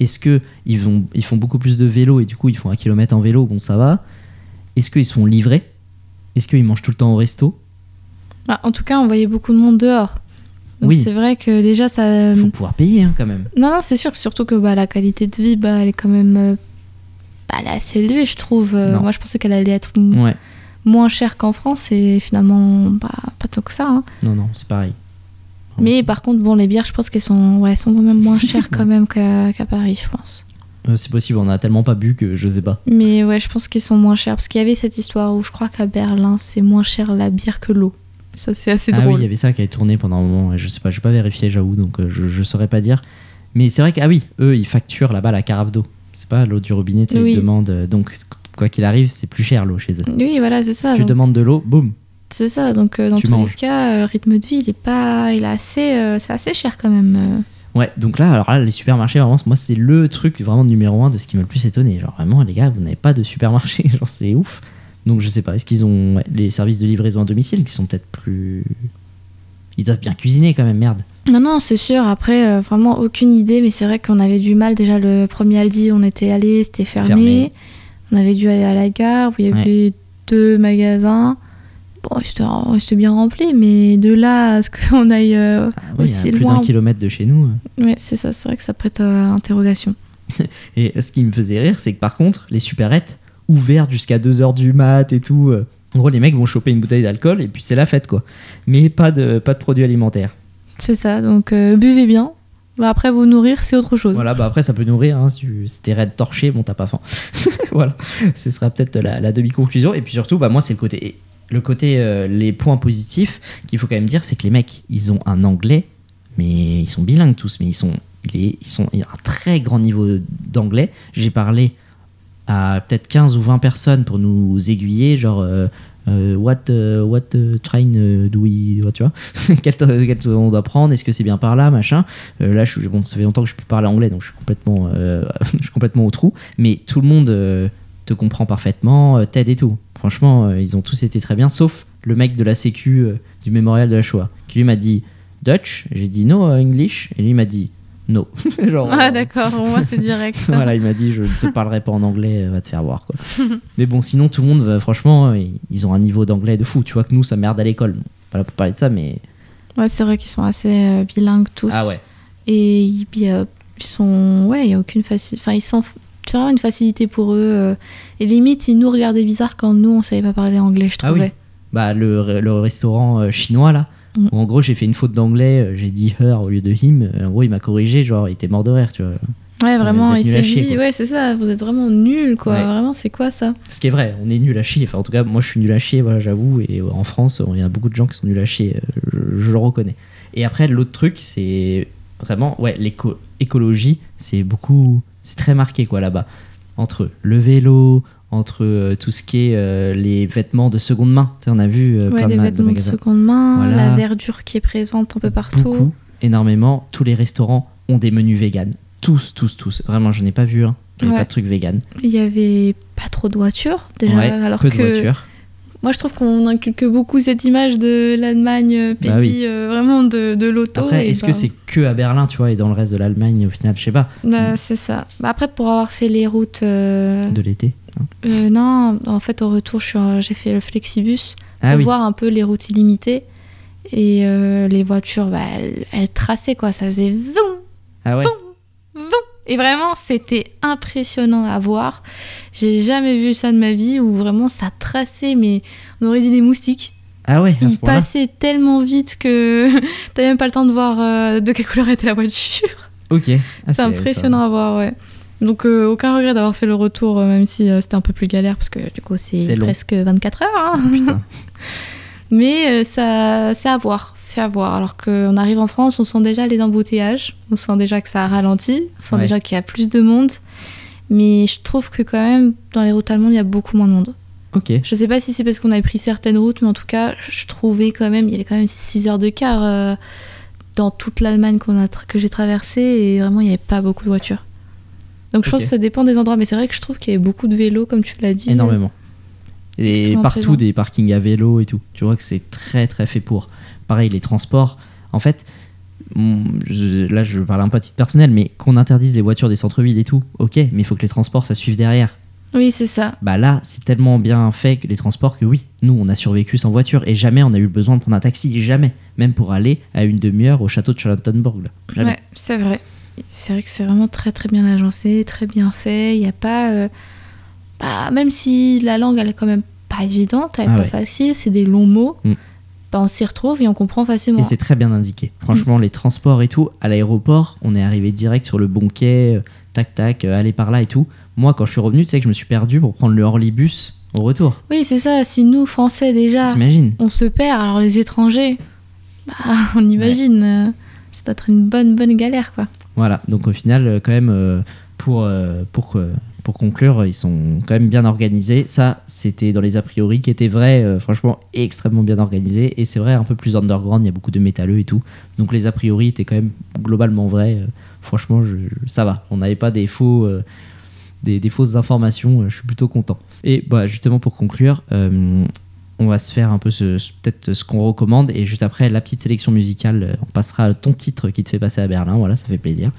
Est-ce que ils vont, ils font beaucoup plus de vélo et du coup ils font un kilomètre en vélo Bon, ça va. Est-ce qu'ils se font livrer? Est-ce qu'ils mangent tout le temps au resto? Bah, en tout cas, on voyait beaucoup de monde dehors. Donc Oui. c'est vrai que déjà ça. Il faut pouvoir payer hein, quand même. Non, non, c'est sûr que surtout que bah, la qualité de vie, bah, elle est quand même. bah, elle est assez élevée, je trouve. Euh, Non. moi, je pensais qu'elle allait être Ouais. Moins chère qu'en France et finalement, bah, pas tant que ça. hein. Non, non, c'est pareil. Mais par contre, bon, les bières, je pense qu'elles sont, ouais, sont quand même moins chères quand même qu'à qu'à Paris, je pense. Euh, c'est possible, on a tellement pas bu que je sais pas. Mais ouais, je pense qu'elles sont moins chères parce qu'il y avait cette histoire où je crois qu'à Berlin, c'est moins cher la bière que l'eau. Ça, c'est assez ah oui, drôle. il y avait ça qui avait tourné pendant un moment. et Je sais pas, je vais pas vérifier, j'avoue, donc euh, je, je saurais pas dire. Mais c'est vrai que, ah oui, eux, ils facturent là-bas la carafe d'eau. C'est pas l'eau du robinet, Oui. ils demandent. euh, Donc, quoi qu'il arrive, c'est plus cher l'eau chez eux. Oui, voilà, c'est Si ça. tu donc- demandes de l'eau, boum. C'est ça. Donc, euh, dans Tu tous manges. les cas, euh, le rythme de vie, il est pas, il est assez, euh, c'est assez cher quand même. Ouais, donc là, alors là, les supermarchés, vraiment, moi, c'est le truc vraiment numéro un de ce qui m'a le plus étonné. Genre, vraiment, les gars, vous n'avez pas de supermarché, genre, c'est ouf. Donc, je sais pas, est-ce qu'ils ont ouais, les services de livraison à domicile qui sont peut-être plus. Ils doivent bien cuisiner quand même, merde. Non, non, c'est sûr. Après, euh, vraiment aucune idée, mais c'est vrai qu'on avait du mal. Déjà, le premier Aldi, on était allé, c'était fermé. Fermé. On avait dû aller à la gare où il y avait deux magasins. Bon, c'était bien rempli, mais de là à ce qu'on aille. euh, Ah y a plus d'un kilomètre de chez nous. Ouais, c'est ça, c'est vrai que ça prête à interrogation. Et ce qui me faisait rire, c'est que par contre, les supérettes, ouvertes jusqu'à 2h du mat et tout. euh, En gros, les mecs vont choper une bouteille d'alcool et puis c'est la fête, quoi. Mais pas de, pas de produits alimentaires. C'est ça, donc euh, buvez bien. Bah, après, vous nourrir, c'est autre chose. Voilà, bah après, ça peut nourrir. Hein, si t'es raide torché, bon, t'as pas faim. voilà, ce sera peut-être la, demi-conclusion. Et puis surtout, bah, moi, c'est le côté. Le côté, euh, les points positifs qu'il faut quand même dire, c'est que les mecs, ils ont un anglais, mais ils sont bilingues tous, mais ils sont, ils sont, il y a un très grand niveau d'anglais. J'ai parlé à peut-être 15 ou 20 personnes pour nous aiguiller, genre. euh, euh, what euh, what euh, train do we tu vois quel, quel on doit prendre est-ce que c'est bien par là machin là, bon, ça fait longtemps que je peux parler anglais, donc je suis complètement, je suis complètement au trou. Mais tout le monde te comprend parfaitement, t'aide et tout. Franchement, ils ont tous été très bien, sauf le mec de la Sécu du mémorial de la Shoah, qui lui m'a dit Dutch. J'ai dit no English, et lui m'a dit no. Genre, Ah, euh, d'accord, pour moi, c'est direct. voilà, il m'a dit je ne te parlerai pas en anglais, euh, va te faire voir quoi. Mais bon, sinon tout le monde, va- franchement, euh, ils ont un niveau d'anglais de fou. Tu vois que nous, ça merde à l'école. Pas là pour parler de ça, mais Ouais, c'est vrai qu'ils sont assez euh, bilingues tous. ah ouais. Et ils, y ils sont. Ouais, il n'y a aucune facilité. Enfin, ils sont. C'est vraiment une facilité pour eux. euh. Et limite, ils nous regardaient bizarre quand nous, on savait pas parler anglais, je Ah oui. trouvais. Bah, le, le restaurant euh, chinois là, Où en gros j'ai fait une faute d'anglais, euh, j'ai dit her au lieu de him. euh, En gros, il m'a corrigé, genre il était mort de rire, tu vois. Ouais, vraiment, il s'est dit, ouais, c'est ça, vous êtes vraiment nuls, quoi. Ouais. Vraiment, c'est quoi ça? Ce qui est vrai, on est nul à chier. Enfin, en tout cas, moi je suis nul à chier, voilà, j'avoue. Et euh, en France, il y a beaucoup de gens qui sont nuls à chier, je, je le reconnais. Et après, l'autre truc, c'est vraiment, ouais, l'éco- l'écologie, c'est beaucoup, c'est très marqué quoi là-bas. Entre le vélo, entre euh, tout ce qui est euh, les vêtements de seconde main. Tu sais, on a vu euh, Ouais, plein de, les de vêtements de seconde main, Voilà. la verdure qui est présente un peu partout. Beaucoup, énormément. Tous les restaurants ont des menus vegan. Tous, tous, tous. Vraiment, je n'ai pas vu un qui n'avait Ouais. pas de truc vegan. Il y avait pas trop de voitures, déjà. Ouais, alors peu de que voitures. Moi, je trouve qu'on inculque beaucoup cette image de l'Allemagne, euh, pays Bah oui. euh, vraiment de, de l'auto. Après, est-ce bah, que c'est que à Berlin, tu vois, et dans le reste de l'Allemagne, au final, je sais pas, bah, c'est ça. Bah, après, pour avoir fait les routes. euh, de l'été non euh, non, en fait, au retour, j'ai fait le Flexibus Ah pour oui, voir un peu les routes illimitées. Et les voitures, bah, elles, elles traçaient, quoi. Ça faisait zoom, ah ouais. zoom. Et vraiment, c'était impressionnant à voir. J'ai jamais vu ça de ma vie où vraiment ça traçait, mais on aurait dit des moustiques. Ah ouais, à ce Ils passaient tellement vite que t'as même pas le temps de voir euh, de quelle couleur était la voiture. Ok. Ah, c'est impressionnant à voir, ouais. Donc euh, aucun regret d'avoir fait le retour, euh, même si euh, c'était un peu plus galère, parce que du coup C'est presque 24 heures. hein. ça. Mais euh, ça, c'est à voir, c'est à voir. Alors qu'on arrive en France, on sent déjà les embouteillages, on sent déjà que ça ralentit, on sent Ouais. déjà qu'il y a plus de monde. Mais je trouve que quand même, dans les routes allemandes, il y a beaucoup moins de monde. Ok. Je sais pas si c'est parce qu'on avait pris certaines routes, mais en tout cas, je trouvais quand même, il y avait quand même 6 heures de quart euh, dans toute l'Allemagne qu'on a que j'ai traversée et vraiment il n'y avait pas beaucoup de voitures. Donc je pense que ça dépend des endroits, mais c'est vrai que je trouve qu'il y avait beaucoup de vélos, comme tu l'as dit. Énormément. Et partout présent. des parkings à vélo et tout. Tu vois que c'est très très fait pour. Pareil, les transports. En fait, mm, je- là je parle un peu à titre personnel, mais qu'on interdise les voitures des centres-villes et tout, ok, mais il faut que les transports ça suive derrière. Oui, c'est ça. Bah là, c'est tellement bien fait que les transports que oui, nous on a survécu sans voiture et jamais on a eu besoin de prendre un taxi, jamais. Même pour aller à une demi-heure au château de Charlottenburg. là. Ouais, c'est vrai. C'est vrai que c'est vraiment très très bien agencé, très bien fait. Il n'y a pas. euh, bah, même si la langue elle est quand même pas évidente, elle est Ah pas ouais. facile, c'est des longs mots, Mm. bah, on s'y retrouve et on comprend facilement. Et c'est très bien indiqué. Franchement, les transports et tout, à l'aéroport, on est arrivé direct sur le bon quai, euh, tac tac, euh, aller par là et tout. Moi, quand je suis revenu, tu sais que je me suis perdu pour prendre le Orlibus au retour. Oui, c'est ça. Si nous, Français, déjà, on se perd, alors les étrangers, bah, on imagine. euh, ça doit être une bonne bonne galère, quoi. Voilà, donc au final, euh, quand même, euh, pour, euh, pour, euh, pour conclure, ils sont quand même bien organisés. Ça, c'était dans les a priori qui étaient vrais, euh, franchement, extrêmement bien organisés. Et c'est vrai, un peu plus underground, il y a beaucoup de métalleux et tout. Donc les a priori étaient quand même globalement vrais. Euh, franchement, ça va. On n'avait pas des faux. euh, des, fausses informations, je suis plutôt content. Et bah, justement pour conclure, on va se faire un peu peut-être ce qu'on recommande et juste après la petite sélection musicale, euh, on passera à ton titre qui te fait passer à Berlin, voilà, ça fait plaisir.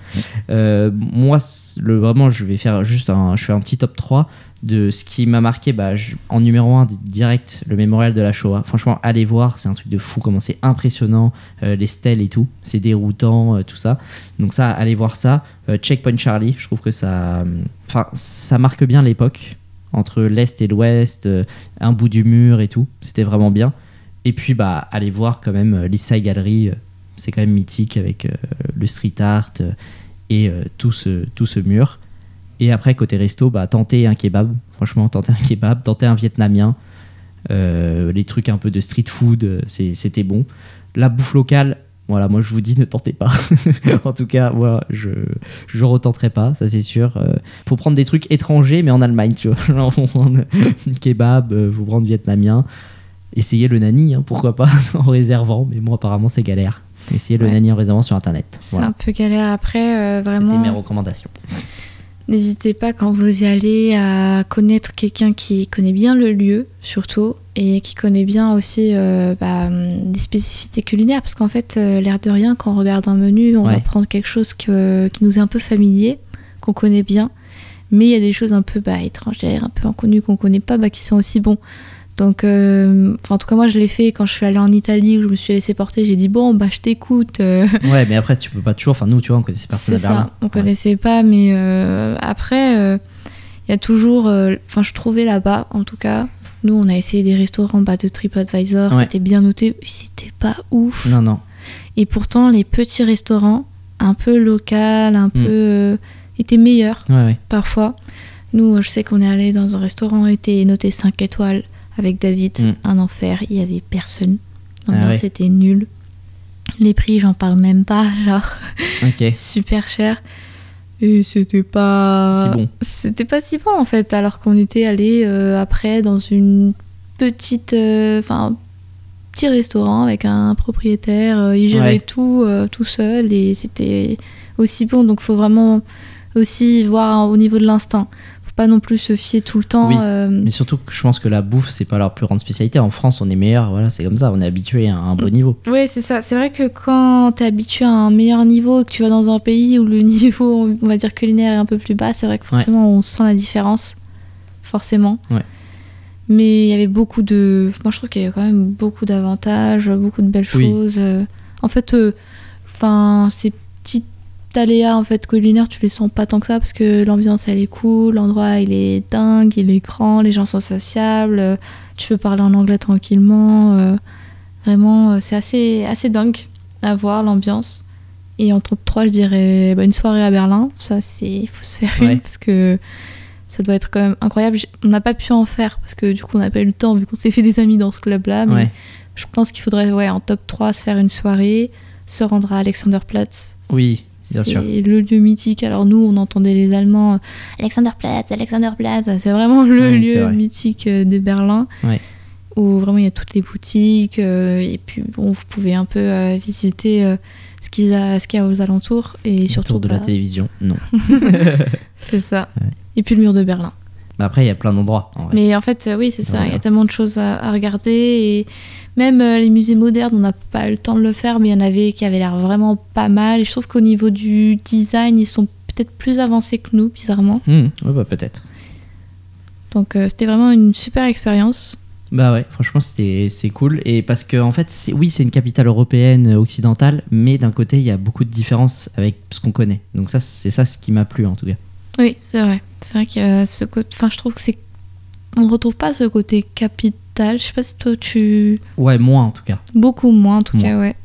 Euh, moi, le, vraiment, je vais faire juste un, je fais un petit top 3 de ce qui m'a marqué bah, je- en numéro 1 direct le mémorial de la Shoah. Franchement, allez voir, c'est un truc de fou, comment c'est impressionnant, euh, les stèles et tout, c'est déroutant, euh, tout ça. Donc ça, allez voir ça. Checkpoint Charlie, je trouve que ça, euh, enfin, ça marque bien l'époque entre l'est et l'ouest, euh, un bout du mur et tout. C'était vraiment bien. Et puis bah allez voir quand même euh, Side Gallery, euh, c'est quand même mythique avec le street art et tout ce tout ce mur. Et après côté resto, bah tentez un kebab. Franchement, tentez un kebab, tentez un vietnamien. Les trucs un peu de street food, c'était bon. La bouffe locale, voilà, moi je vous dis ne tentez pas. en tout cas, moi je je retenterai pas, ça c'est sûr. Euh, faut prendre des trucs étrangers, mais en Allemagne, tu vois. Genre, faut prendre kebab, euh, faut prendre vietnamien. Essayez le nani, hein, pourquoi pas, en réservant. Mais moi, apparemment, c'est galère. Essayez le nani en réservant sur internet. C'est Voilà. un peu galère après, euh, C'était vraiment. mes recommandations. N'hésitez pas quand vous y allez à connaître quelqu'un qui connaît bien le lieu, surtout, et qui connaît bien aussi euh, bah, des spécificités culinaires, parce qu'en fait, euh, l'air de rien, quand on regarde un menu, on Ouais. va prendre quelque chose que- qui nous est un peu familier, qu'on connaît bien, mais il y a des choses un peu bah, étrangères, un peu inconnues qu'on connaît pas, bah, qui sont aussi bons. Donc, euh, en tout cas, moi, je l'ai fait quand je suis allée en Italie, où je me suis laissée porter. J'ai dit, bon, bah, je t'écoute. euh, Ouais, mais après, tu peux pas toujours. Enfin, nous, tu vois, on connaissait personne c'est à Berlin. ça, on Ouais. connaissait pas, mais euh, après, euh, il y a toujours. Enfin, je trouvais là-bas, en tout cas, nous, on a essayé des restaurants bah, de TripAdvisor Ouais. qui étaient bien notés. C'était pas ouf. Non, non. Et pourtant, les petits restaurants, un peu local, un peu. euh, étaient meilleurs Ouais, parfois. Nous, je sais qu'on est allé dans un restaurant qui était noté 5 étoiles avec David, Mm. un enfer, il y avait personne. Ah ouais. c'était nul. Les prix, j'en parle même pas, genre super cher. Et c'était pas. Si bon. C'était pas si bon en fait, alors qu'on était allé euh, après dans une petite. euh, Enfin, un petit restaurant avec un propriétaire. euh, il gérait Ouais. tout tout seul et c'était aussi bon. Donc faut vraiment aussi voir au niveau de l'instinct. Pas non plus se fier tout le temps. Oui. euh, Mais surtout que je pense que la bouffe, c'est pas leur plus grande spécialité. En France, on est meilleur. Voilà, c'est comme ça. On est habitué à un bon niveau. Ouais, c'est ça. C'est vrai que quand t'es habitué à un meilleur niveau et que tu vas dans un pays où le niveau, on va dire culinaire, est un peu plus bas, c'est vrai que forcément on sent la différence. Forcément. Ouais. Mais il y avait beaucoup de. Moi je trouve qu'il y avait quand même beaucoup d'avantages, beaucoup de belles Oui. choses. En fait, euh, ces petits aléas en fait, culinaires, tu les sens pas tant que ça parce que l'ambiance elle est cool, l'endroit il est dingue, il est grand, les gens sont sociables, euh, tu peux parler en anglais tranquillement. euh, Vraiment, euh, c'est assez, assez dingue à voir l'ambiance. Et en top 3, je dirais bah, une soirée à Berlin. Ça, c'est il faut se faire Ouais. une parce que ça doit être quand même incroyable. On n'a pas pu en faire parce que du coup, on n'a pas eu le temps vu qu'on s'est fait des amis dans ce club-là. Mais Ouais. je pense qu'il faudrait, ouais, en top 3, se faire une soirée, se rendre à Alexanderplatz. Oui. C'est le lieu mythique. Alors nous, on entendait les Allemands euh, Alexanderplatz, Alexanderplatz. C'est vraiment le Oui, lieu vrai. mythique euh, de Berlin. Ouais. où vraiment il y a toutes les boutiques euh, et puis bon, vous pouvez un peu euh, visiter euh, ce qu'il y, qu'il y a aux alentours et surtout Autour de la bah, télévision, non. c'est ça. Ouais. Et puis le mur de Berlin. Mais Après, il y a plein d'endroits. Mais en fait, oui, c'est ça. Il y a tellement de choses à, à regarder. Et même euh, les musées modernes, on n'a pas eu le temps de le faire, mais il y en avait qui avaient l'air vraiment pas mal. Et je trouve qu'au niveau du design, ils sont peut-être plus avancés que nous, bizarrement. Hmm, ouais, bah, peut-être. Donc euh, c'était vraiment une super expérience. Bah ouais, franchement, c'était c'est cool. Et parce que, en fait, oui, c'est une capitale européenne euh, occidentale, mais d'un côté, il y a beaucoup de différences avec ce qu'on connaît. Donc, ça, c'est ça ce qui m'a plu en tout cas. Oui, c'est vrai. C'est vrai a ce côté. Enfin, je trouve que c'est. On retrouve pas ce côté Je sais pas si toi tu. Ouais, moi en tout cas. Beaucoup moins, en tout Moins. cas, ouais.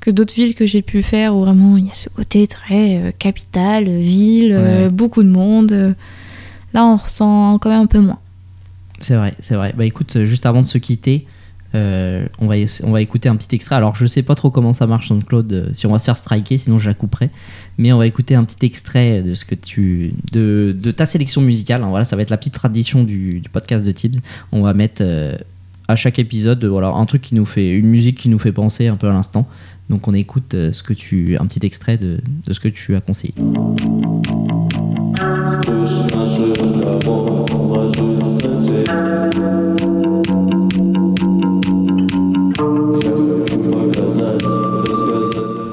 Que d'autres villes que j'ai pu faire où vraiment il y a ce côté très euh, capitale, ville, euh, beaucoup de monde. Là, on ressent quand même un peu moins. C'est vrai, c'est vrai. Bah écoute, euh, juste avant de se quitter, euh, on, va, on va écouter un petit extrait. Alors, je sais pas trop comment ça marche, Claude, euh, si on va se faire striker, sinon je la. Mais on va écouter un petit extrait de ce que tu. de, de ta sélection musicale. hein. Voilà, ça va être la petite tradition du, du podcast de Tibbs. On va mettre euh, à chaque épisode, euh, voilà, un truc qui nous fait. une musique qui nous fait penser un peu à l'instant. Donc on écoute ce que tu, un petit extrait de, de ce que tu as conseillé.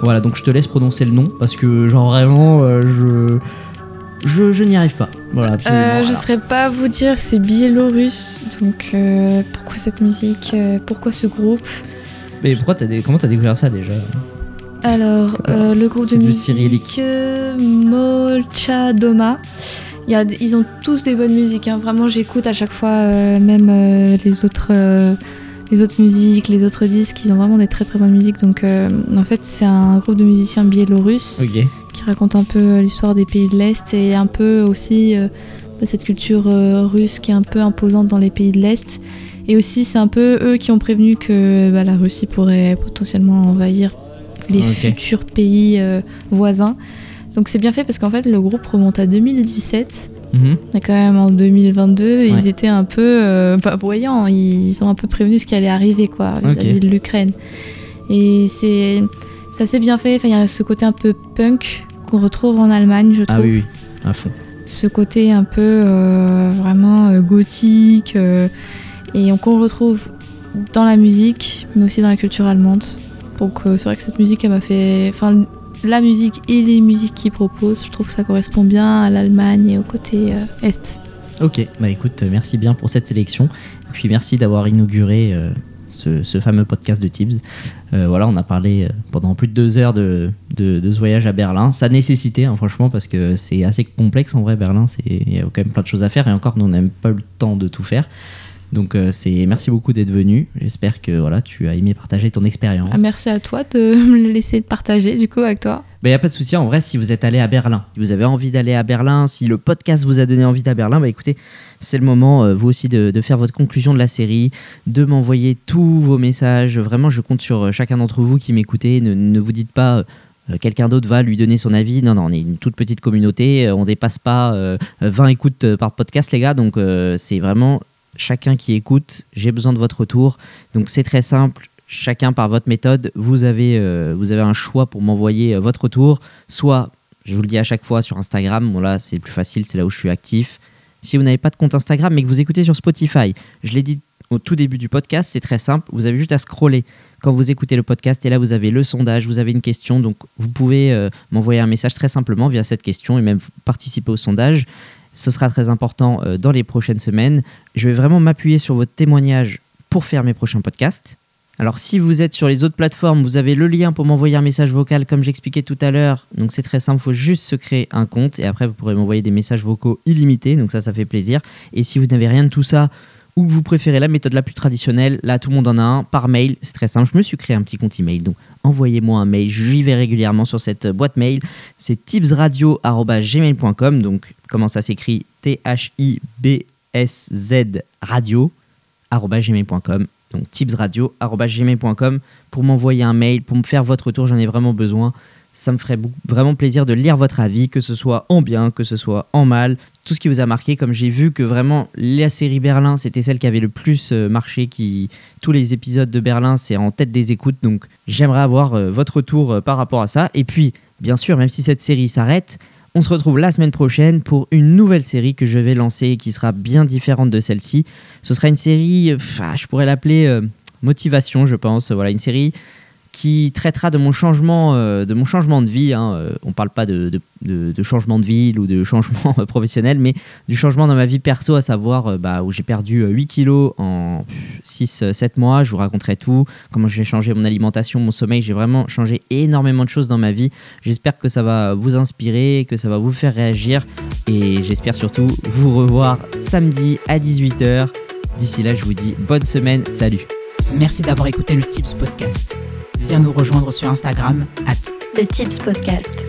Voilà, donc je te laisse prononcer le nom parce que genre vraiment euh, je je, je n'y arrive pas. Voilà. Euh, je voilà. saurais pas vous dire, c'est biélorusse. Donc, euh, pourquoi cette musique Pourquoi ce groupe? Mais pourquoi t'as des... comment t'as découvert ça déjà? Alors, le groupe de musique Molchadoma. Il y a, ils ont tous des bonnes musiques. hein. Vraiment, j'écoute à chaque fois, même les autres, les autres musiques, les autres disques. Ils ont vraiment des très très bonnes musiques. Donc, euh, en fait, c'est un groupe de musiciens biélorusses qui raconte un peu euh, l'histoire des pays de l'Est et un peu aussi euh, bah, cette culture euh, russe qui est un peu imposante dans les pays de l'Est. Et aussi, c'est un peu eux qui ont prévenu que bah, la Russie pourrait potentiellement envahir les futurs pays voisins. Donc c'est bien fait parce qu'en fait, le groupe remonte à 2017. Est quand même en 2022 et Ouais. ils étaient un peu euh, pas voyants. Ils ont un peu prévenu ce qui allait arriver quoi vis-à-vis de l'Ukraine. Et c'est c'est assez bien fait. Enfin, il y a ce côté un peu punk qu'on retrouve en Allemagne, je trouve. Ah oui, oui, à fond. Ce côté un peu euh, vraiment euh, gothique euh, et on- qu'on retrouve dans la musique, mais aussi dans la culture allemande. Donc c'est vrai que cette musique, elle m'a fait. Enfin, la musique et les musiques qu'ils proposent, je trouve que ça correspond bien à l'Allemagne et au côté euh, est. Ok, bah écoute, euh, merci bien pour cette sélection. Et puis merci d'avoir inauguré euh, ce, fameux podcast de Tibbs. Voilà, on a parlé pendant plus de deux heures de, ce voyage à Berlin. Ça nécessitait, hein, franchement, parce que c'est assez complexe en vrai, Berlin. Il y a quand même plein de choses à faire. Et encore, nous, on n'a même pas eu le temps de tout faire. Donc, euh, c'est merci beaucoup d'être venu. J'espère que voilà, tu as aimé partager ton expérience. Ah, merci à toi de me laisser partager du coup avec toi. Il n'y a pas de souci, en vrai, si vous êtes allé à Berlin, si vous avez envie d'aller à Berlin, si le podcast vous a donné envie d'aller à Berlin, bah écoutez, c'est le moment, euh, vous aussi, de, de faire votre conclusion de la série, de m'envoyer tous vos messages. Vraiment, je compte sur euh, chacun d'entre vous qui m'écoutez. Ne, ne vous dites pas. euh, Quelqu'un d'autre va lui donner son avis. Non, non, on est une toute petite communauté. On dépasse pas euh, 20 écoutes par podcast, les gars. Donc, euh, c'est vraiment chacun qui écoute. J'ai besoin de votre retour. Donc, c'est très simple chacun par votre méthode, vous avez, euh, vous avez un choix pour m'envoyer euh, votre retour. Soit, je vous le dis à chaque fois sur Instagram, bon là c'est plus facile, c'est là où je suis actif. Si vous n'avez pas de compte Instagram mais que vous écoutez sur Spotify, je l'ai dit au tout début du podcast, c'est très simple, vous avez juste à scroller quand vous écoutez le podcast et là vous avez le sondage, vous avez une question, donc vous pouvez euh, m'envoyer un message très simplement via cette question et même participer au sondage. Ce sera très important euh, dans les prochaines semaines. Je vais vraiment m'appuyer sur votre témoignage pour faire mes prochains podcasts. Alors si vous êtes sur les autres plateformes, vous avez le lien pour m'envoyer un message vocal comme j'expliquais tout à l'heure. Donc c'est très simple, il faut juste se créer un compte et après vous pourrez m'envoyer des messages vocaux illimités. Donc ça, ça fait plaisir. Et si vous n'avez rien de tout ça ou vous préférez la méthode la plus traditionnelle, là tout le monde en a un par mail. C'est très simple. Je me suis créé un petit compte email. Donc envoyez-moi un mail. J'y vais régulièrement sur cette boîte mail. C'est tipsradio@gmail.com. Donc comment ça s'écrit? T H I B S Z radio gmail.com donc tipsradio.gmail.com pour m'envoyer un mail, pour me faire votre retour, j'en ai vraiment besoin. Ça me ferait vraiment plaisir de lire votre avis, que ce soit en bien, que ce soit en mal, tout ce qui vous a marqué. Comme j'ai vu que vraiment la série Berlin, c'était celle qui avait le plus euh, marché, qui tous les épisodes de Berlin, c'est en tête des écoutes. Donc j'aimerais avoir euh, votre retour euh, par rapport à ça. Et puis, bien sûr, même si cette série s'arrête, on se retrouve la semaine prochaine pour une nouvelle série que je vais lancer et qui sera bien différente de celle-ci. Ce sera une série, ah, je pourrais l'appeler motivation, je pense. Voilà, une série qui traitera de mon changement, euh, de mon changement de vie. hein. Euh, On parle pas de, de- changement de ville ou de changement professionnel, mais du changement dans ma vie perso, à savoir euh, bah, où j'ai perdu euh, 8 kilos en 6-7 mois. Je vous raconterai tout, comment j'ai changé mon alimentation, mon sommeil. J'ai vraiment changé énormément de choses dans ma vie. J'espère que ça va vous inspirer, que ça va vous faire réagir. Et j'espère surtout vous revoir samedi à 18h. D'ici là, je vous dis bonne semaine. Salut Merci d'avoir écouté le Tips Podcast. Viens nous rejoindre sur Instagram, at Le Tips Podcast.